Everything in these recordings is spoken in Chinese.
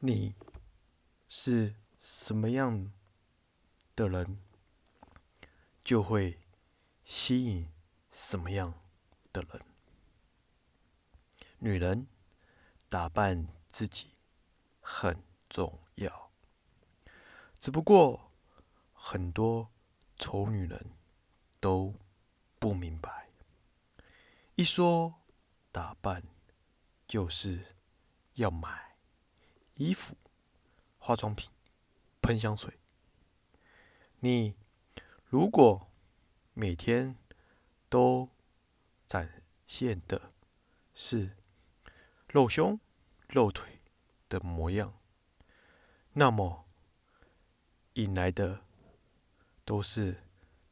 你是什么样的人，就会吸引什么样的人。女人打扮自己很重要，只不过很多丑女人都不明白，一说打扮就是要买衣服、化妆品、喷香水。你如果每天都展现的是露胸、露腿的模样，那么引来的都是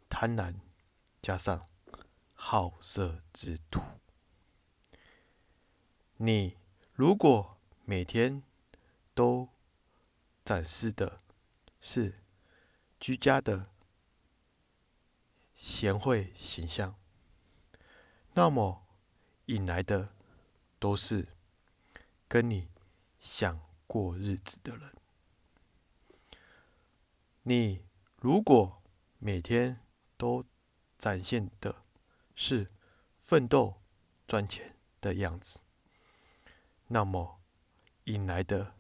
贪婪加上好色之徒。你如果每天都展示的是居家的贤惠形象，那么引来的都是。跟你想过日子的人，你如果每天都展现的是奋斗赚钱的样子，那么引来的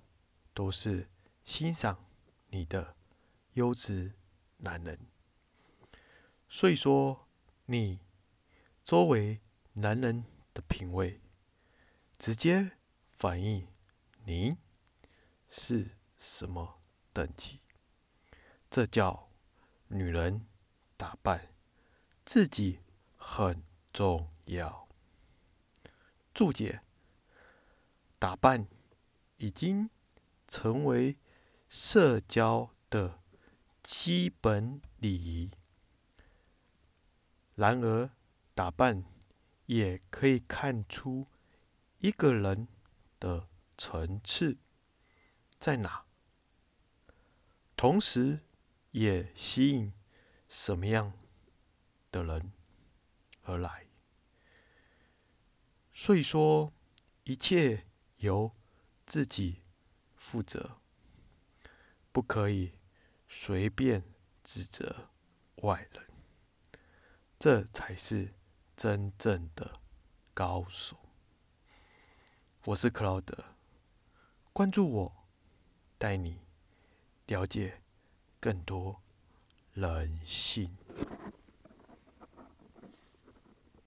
都是欣赏你的优质男人。所以说，你周围男人的品味，直接。反映您是什么等级？这叫女人打扮自己很重要。注解：打扮已经成为社交的基本礼仪。然而，打扮也可以看出一个人。的层次在哪？同时，也吸引什么样的人而来？所以说，一切由自己负责，不可以随便指责外人，这才是真正的高手。我是克劳德，关注我，带你了解更多人性。